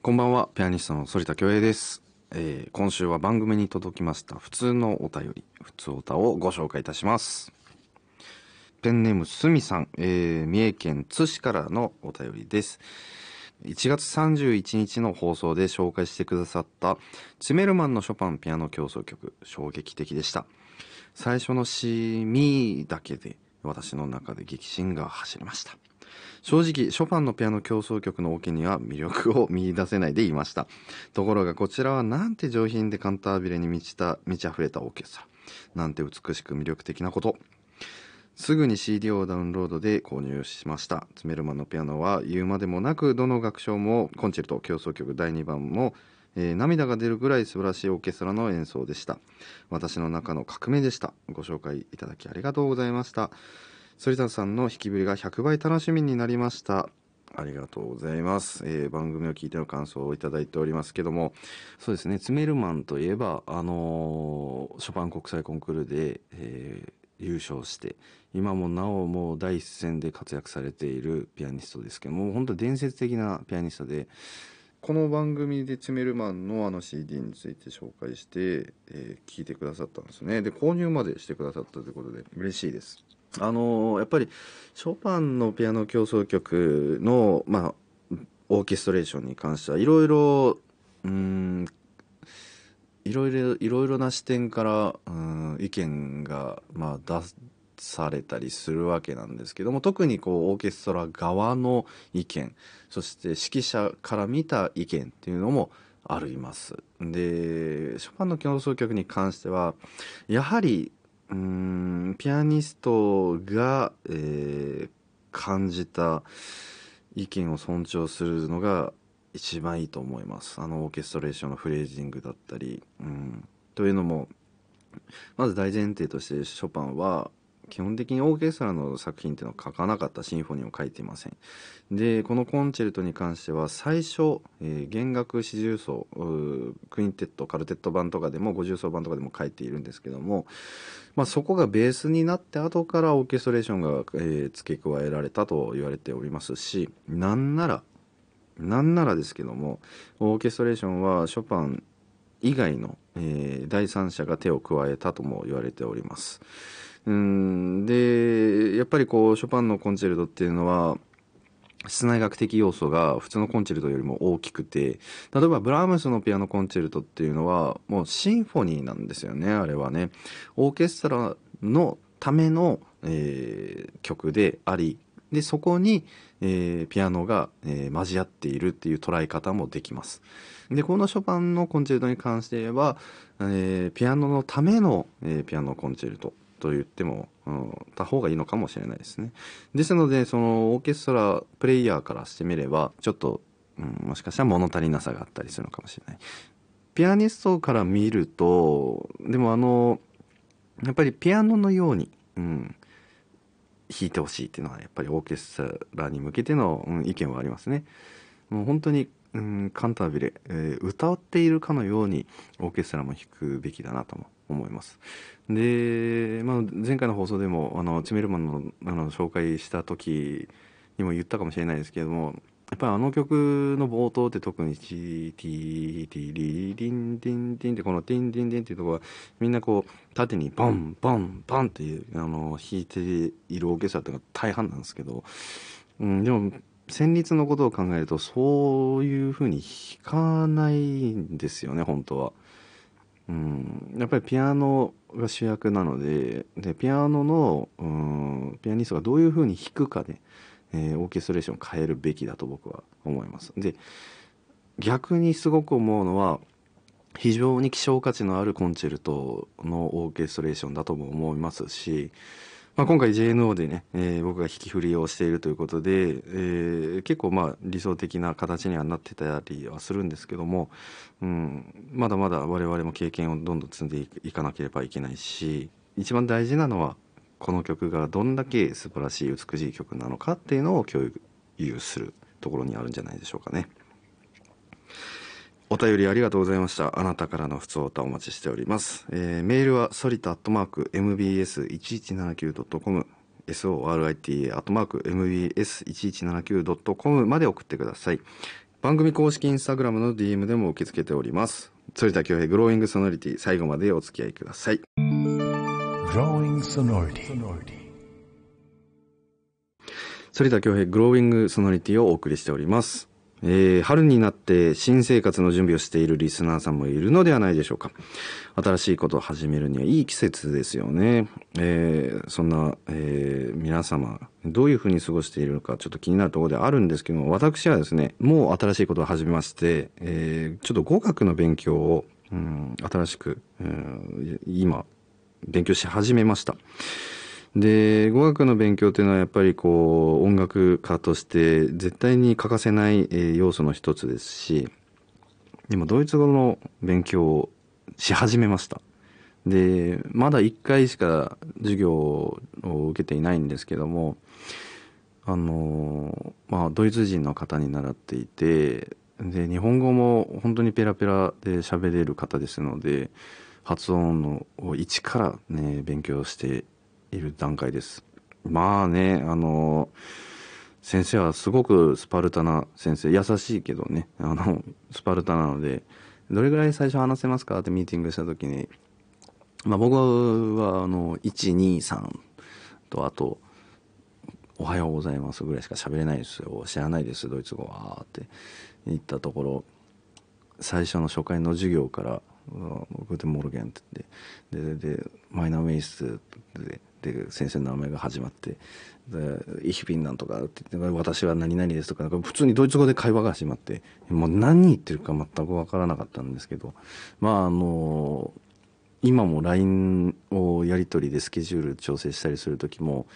こんばんは、ピアニストの反田恭平です。えー今週は番組に届きました普通のお便り、普通おたをご紹介いたします。ペンネームすみさん、えー三重県津市からのお便りです。1月31日の放送で紹介してくださったツメルマンのショパンピアノ協奏曲、衝撃的でした。最初の詩、ミだけで私の中で激震が走りました。正直ショパンのピアノ協奏曲のオケには魅力を見出せないでいました。ところがこちらはなんて上品でカンタービレに満ちた満ち溢れたオーケストラ。なんて美しく魅力的なこと。すぐに CD をダウンロードで購入しました。ツメルマンのピアノは言うまでもなくどの楽章もコンチェルト協奏曲第2番もえー涙が出るぐらい素晴らしいオーケストラの演奏でした。私の中の革命でした。ご紹介いただきありがとうございました。反田さんの弾きぶりが100倍楽しみになりましたありがとうございます、えー番組を聞いての感想をいただいておりますけどもそうですねツメルマンといえばあのーショパン国際コンクールで、えー優勝して今もなおもう第一線で活躍されているピアニストですけども本当伝説的なピアニストでこの番組でツメルマンのあの CD について紹介して、えー聞いてくださったんですねで購入までしてくださったということで嬉しいですあのやっぱりショパンのピアノ協奏曲のまあオーケストレーションに関してはいろいろうんいろいろいろいろな視点からうん意見がまあ出されたりするわけなんですけども特にこうオーケストラ側の意見そして指揮者から見た意見っていうのもあります。でショパンの協奏曲に関してはやはりうんピアニストが、えー感じた意見を尊重するのが一番いいと思います。あのオーケストレーションのフレージングだったり、うん、というのもまず大前提としてショパンは基本的にオーケストラの作品っていうのを書かなかったシンフォニーを書いていませんでこのコンチェルトに関しては最初、えー弦楽四重奏クインテットカルテット版とかでも五重奏版とかでも書いているんですけども、まあ、そこがベースになって後からオーケストレーションが、えー付け加えられたと言われておりますしなんならなんならですけどもオーケストレーションはショパン以外の、えー第三者が手を加えたとも言われております。うん。でやっぱりこうショパンのコンチェルトっていうのは室内楽的要素が普通のコンチェルトよりも大きくて例えばブラームスのピアノコンチェルトっていうのはもうシンフォニーなんですよねあれはね。オーケストラのための、えー曲でありでそこに、えーピアノが、えー交わっているっていう捉え方もできます。でこのショパンのコンチェルトに関して言えば、えーピアノのための、えーピアノコンチェルト。と言っても、うん、た方がいいのかもしれないですね。ですのでそのオーケストラプレイヤーからしてみればちょっと、うん、もしかしたら物足りなさがあったりするのかもしれない。ピアニストから見るとでもあのやっぱりピアノのように、うん、弾いてほしいっていうのはやっぱりオーケストラに向けての、うん、意見はありますね。もう本当に、うん、カンタービレ、えー歌っているかのようにオーケストラも弾くべきだなとも思います。で、まあ、前回の放送でもあのチメルマンのあの紹介した時にも言ったかもしれないですけれどもやっぱりあの曲の冒頭って特にチーティーティリリンディンディンってこのティンディンディンっていうところはみんなこう縦にボンボンボンっていうあの弾いているオーケストラっていうのが大半なんですけど、うん、でも旋律のことを考えるとそういうふうに弾かないんですよね本当は。うん、やっぱりピアノが主役なのででピアノの、うん、ピアニストがどういうふうに弾くかで、えーオーケストレーションを変えるべきだと僕は思います。で逆にすごく思うのは非常に希少価値のあるコンチェルトのオーケストレーションだとも思いますし、まあ、今回 JNO でね、えー僕が弾き振りをしているということで、えー結構まあ理想的な形にはなってたりはするんですけども、うん、まだまだ我々も経験をどんどん積んでいかなければいけないし一番大事なのはこの曲がどんだけ素晴らしい美しい曲なのかっていうのを共有するところにあるんじゃないでしょうかね。お便りありがとうございました。あなたからの普通歌お待ちしております。えーメールはソリタアットマーク mbs1179.com sorita アットマーク mbs1179.com まで送ってください。番組公式インスタグラムの DM でも受け付けております反田恭平グローイングソノリティ最後までお付き合いください.反田恭平グローイングソノリティをお送りしておりますえー春になって新生活の準備をしているリスナーさんもいるのではないでしょうか。新しいことを始めるにはいい季節ですよね、えーそんな、えー皆様どういうふうに過ごしているのかちょっと気になるところであるんですけども私はですねもう新しいことを始めまして、えちょっと語学の勉強を、うん、新しく、うん今勉強し始めました。で語学の勉強っていうのはやっぱりこう音楽家として絶対に欠かせない、要素の一つですし今ドイツ語の勉強をし始めました。でまだ1回しか授業を受けていないんですけどもあのまあドイツ人の方に習っていてで日本語も本当にペラペラで喋れる方ですので発音のを一からね勉強している段階です。まあねあの先生はすごくスパルタな先生。優しいけどね。あのスパルタなのでどれぐらい最初話せますかってミーティングした時に。まあ僕はあの123とあと「おはようございます」ぐらいしか喋れないですよ。知らないですドイツ語はって。言ったところ最初の初回の授業から「 Guten Morgen」って言ってででで「 Mein Name ist」でで先生の名前が始まって「で Ich bin なんとか」って言って「私は何々です」とかなんか普通にドイツ語で会話が始まってもう何言ってるか全く分からなかったんですけどまああの今も LINE をやり取りでスケジュール調整したりする時も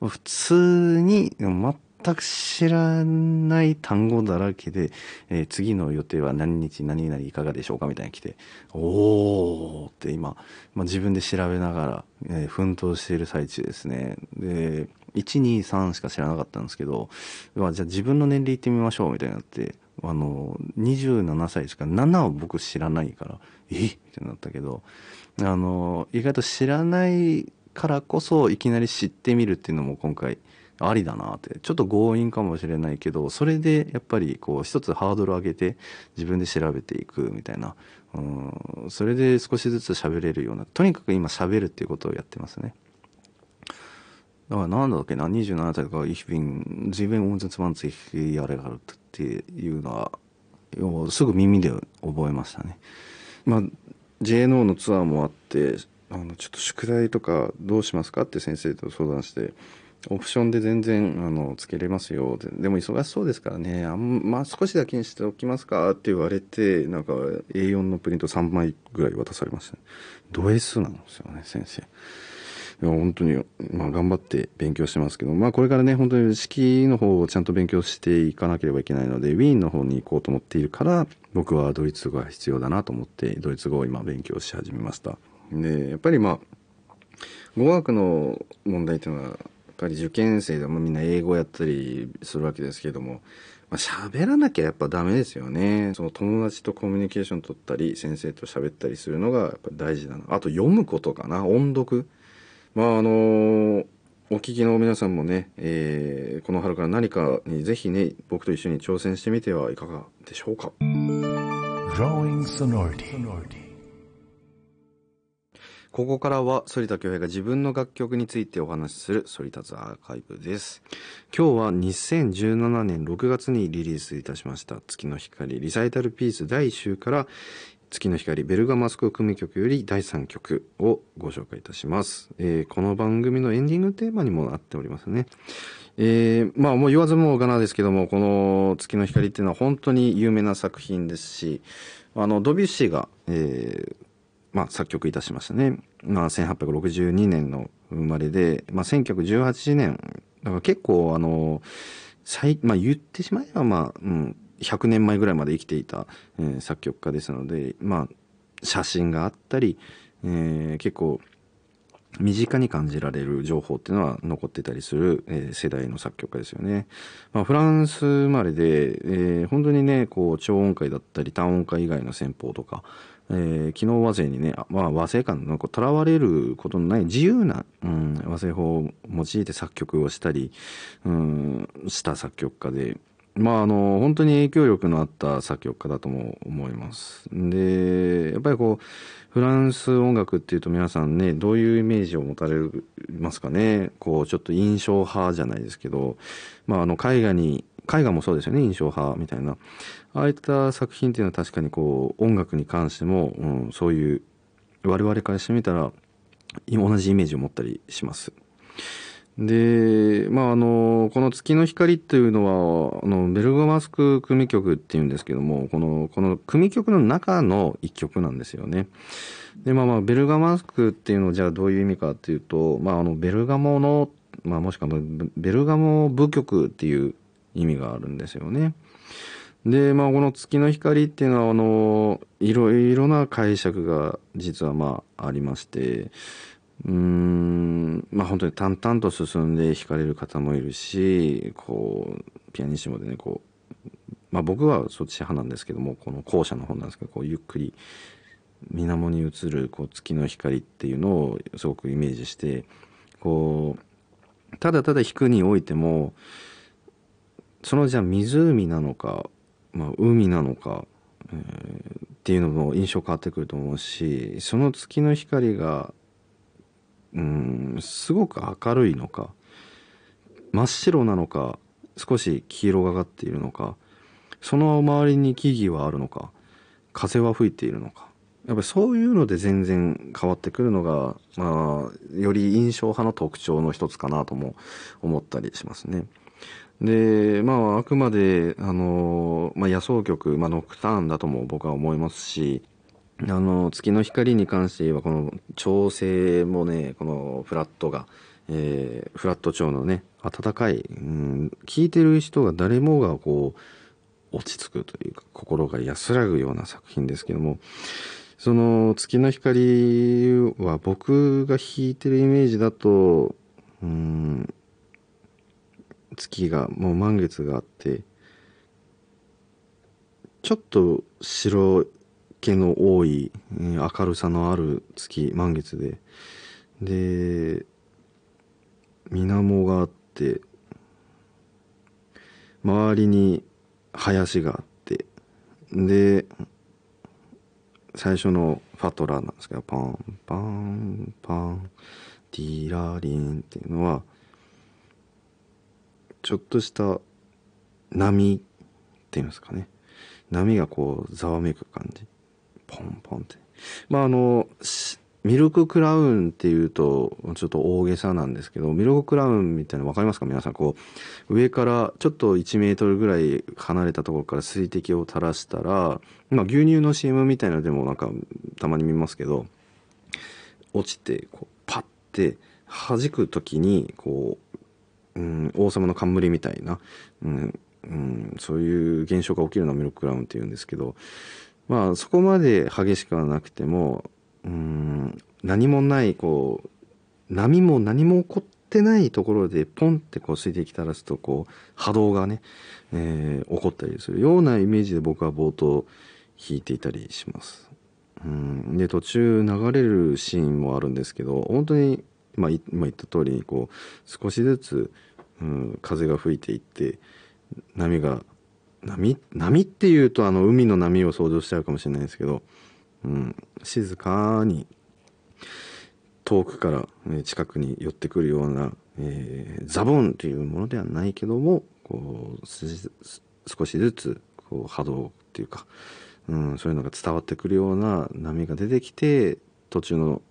普通に全全く知らない単語だらけで、えー次の予定は何日何々いかがでしょうかみたいに来ておーって今、まあ、自分で調べながら、えー奮闘している最中ですね。で123しか知らなかったんですけどうわじゃあ自分の年齢言ってみましょうみたいになってあの27歳しか7は僕知らないからえ？ってなったけどあの意外と知らないからこそいきなり知ってみるっていうのも今回ありだなってちょっと強引かもしれないけどそれでやっぱりこう一つハードル上げて自分で調べていくみたいなうんそれで少しずつ喋れるようなとにかく今喋るっていうことをやってますね。だからなんだっけな27歳とか「Ich bin 27 Jahre alt」っていうのは要はすぐ耳で覚えましたね。まあ JNO のツアーもあってあのちょっと宿題とかどうしますかって先生と相談してオプションで全然あのつけれますよ。でも忙しそうですからね。あんまあ少しだけにしておきますかって言われてなんか A4 のプリント3枚ぐらい渡されました、ね、ド S なんですよね先生。いや本当に、まあ、頑張って勉強してますけど、まあ、これからね本当に式の方をちゃんと勉強していかなければいけないのでウィーンの方に行こうと思っているから僕はドイツ語が必要だなと思ってドイツ語を今勉強し始めました。でやっぱりまあ語学の問題っていうのはぱり受験生でもみんな英語やったりするわけですけどもまあ、喋らなきゃやっぱダメですよね。その友達とコミュニケーション取ったり先生と喋ったりするのがやっぱ大事だなあと読むことかな。音読。まああのお聞きの皆さんもね、えーこの春から何かにぜひね僕と一緒に挑戦してみてはいかがでしょうか。ここからは反田恭平が自分の楽曲についてお話しする反田ズアーカイブです。今日は2017年6月にリリースいたしました月の光リサイタルピース第1週から月の光ベルガマスク組曲より第3曲をご紹介いたします、えーこの番組のエンディングテーマにもなっておりますね。えーまあもう言わずもがなですけどもこの月の光っていうのは本当に有名な作品ですしあのドビュッシーが、えーまあ、作曲いたしましたね、まあ、1862年の生まれで、まあ、1918年だから結構あの最、まあ、言ってしまえば、まあうん、100年前ぐらいまで生きていた、えー作曲家ですので、まあ、写真があったり、えー結構身近に感じられる情報っていうのは残ってたりする、えー世代の作曲家ですよね。まあ、フランス生まれで、えー本当にねこう超音階だったり単音階以外の戦法とか、えー機能和声にね、まあ、和声感のとらわれることのない自由な、うん、和声法を用いて作曲をしたり、うん、した作曲家でまああの本当に影響力のあった作曲家だとも思います。でやっぱりこうフランス音楽っていうと皆さんねどういうイメージを持たれますかね？こうちょっと印象派じゃないですけど、まあ、あの絵画に絵画もそうですよね印象派みたいなああいった作品っていうのは確かにこう音楽に関しても、うん、そういう我々からしてみたら同じイメージを持ったりします。でまああのこの「月の光」っていうのはあのベルガマスク組曲っていうんですけどもこのこの組曲の中の一曲なんですよね。でまあまあベルガマスクっていうのはじゃあどういう意味かっていうと、まあ、あのベルガモの、まあ、もしくはベルガモ部曲っていう意味があるんですよね。でまあこの「月の光」っていうのはあのいろいろな解釈が実はまあありまして。うんまあ本当に淡々と進んで弾かれる方もいるしこうピアニッシモでねこうまあ僕はそっち派なんですけどもこの後者の方なんですけどこうゆっくり水面に映るこう月の光っていうのをすごくイメージしてこうただただ弾くにおいてもそのじゃあ湖なのか、まあ、海なのか、えーっていうのも印象変わってくると思うしその月の光がうんすごく明るいのか真っ白なのか少し黄色がかっているのかその周りに木々はあるのか風は吹いているのかやっぱりそういうので全然変わってくるのが、まあ、より印象派の特徴の一つかなとも思ったりしますね。でまああくまであの、まあ、野草曲、まあ、ノクターンだとも僕は思いますしあの月の光に関して言えばこの調整もねこのフラットが、えーフラット調のね温かい、うん、聴いてる人が誰もがこう落ち着くというか心が安らぐような作品ですけどもその月の光は僕が弾いてるイメージだとうん月がもう満月があってちょっと白気の多いうん明るさのある月満月で。で水面があって周りに林があってで最初のファトラーなんですけどパンパンパンティラリンっていうのはちょっとした波っていうんですかね。波がこうざわめく感じ。ポンポンって。まああのミルククラウンっていうとちょっと大げさなんですけどミルククラウンみたいなの分かりますか？皆さんこう上からちょっと1メートルぐらい離れたところから水滴を垂らしたら、まあ、牛乳の CM みたいなのでもなんかたまに見ますけど落ちてこうパッて弾く時にこう、うん、王様の冠みたいな、うんうん、そういう現象が起きるのをミルククラウンっていうんですけどまあそこまで激しくはなくてもうん何もないこう波も何も起こってないところでポンってこう水滴垂らすとこう波動がね、えー起こったりするようなイメージで僕は冒頭弾いていたりします。うんで途中流れるシーンもあるんですけど本当に、まあ、今言った通りにこう少しずつ、うん、風が吹いていって波が波波っていうとあの海の波を想像しちゃうかもしれないですけど、うん、静かに遠くから近くに寄ってくるような、えーザボンというものではないけどもこう少しずつこう波動っていうか、うん、そういうのが伝わってくるような波が出てきて途中の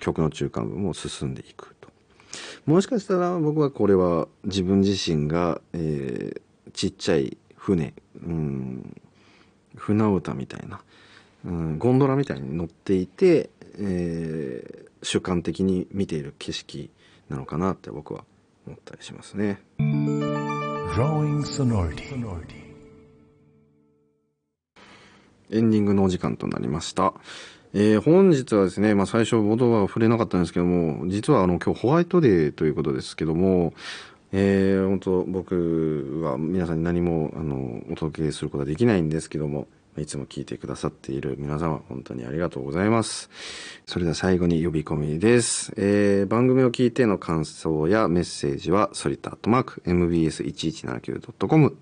曲の中間部も進んでいくと。もしかしたら僕はこれは自分自身が、えーちっちゃい船、うん、船歌みたいな、うん、ゴンドラみたいに乗っていて、えー主観的に見ている景色なのかなって僕は思ったりしますね。エンディングのお時間となりました。えー本日はですね、まあ、最初冒頭は触れなかったんですけども実はあの今日ホワイトデーということですけども、えー本当僕は皆さんに何もあのお届けすることはできないんですけどもいつも聞いてくださっている皆様本当にありがとうございます。それでは最後に呼び込みです、えー番組を聞いての感想やメッセージはソリタットマーク MBS1179.com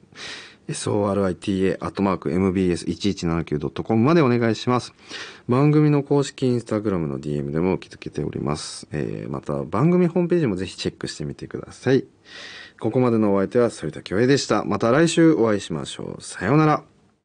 sorita.mbs1179.com までお願いします。番組の公式インスタグラムの DM でも受け付けております。えー、また番組ホームページもぜひチェックしてみてください。ここまでのお相手は反田恭平でした。また来週お会いしましょう。さようなら。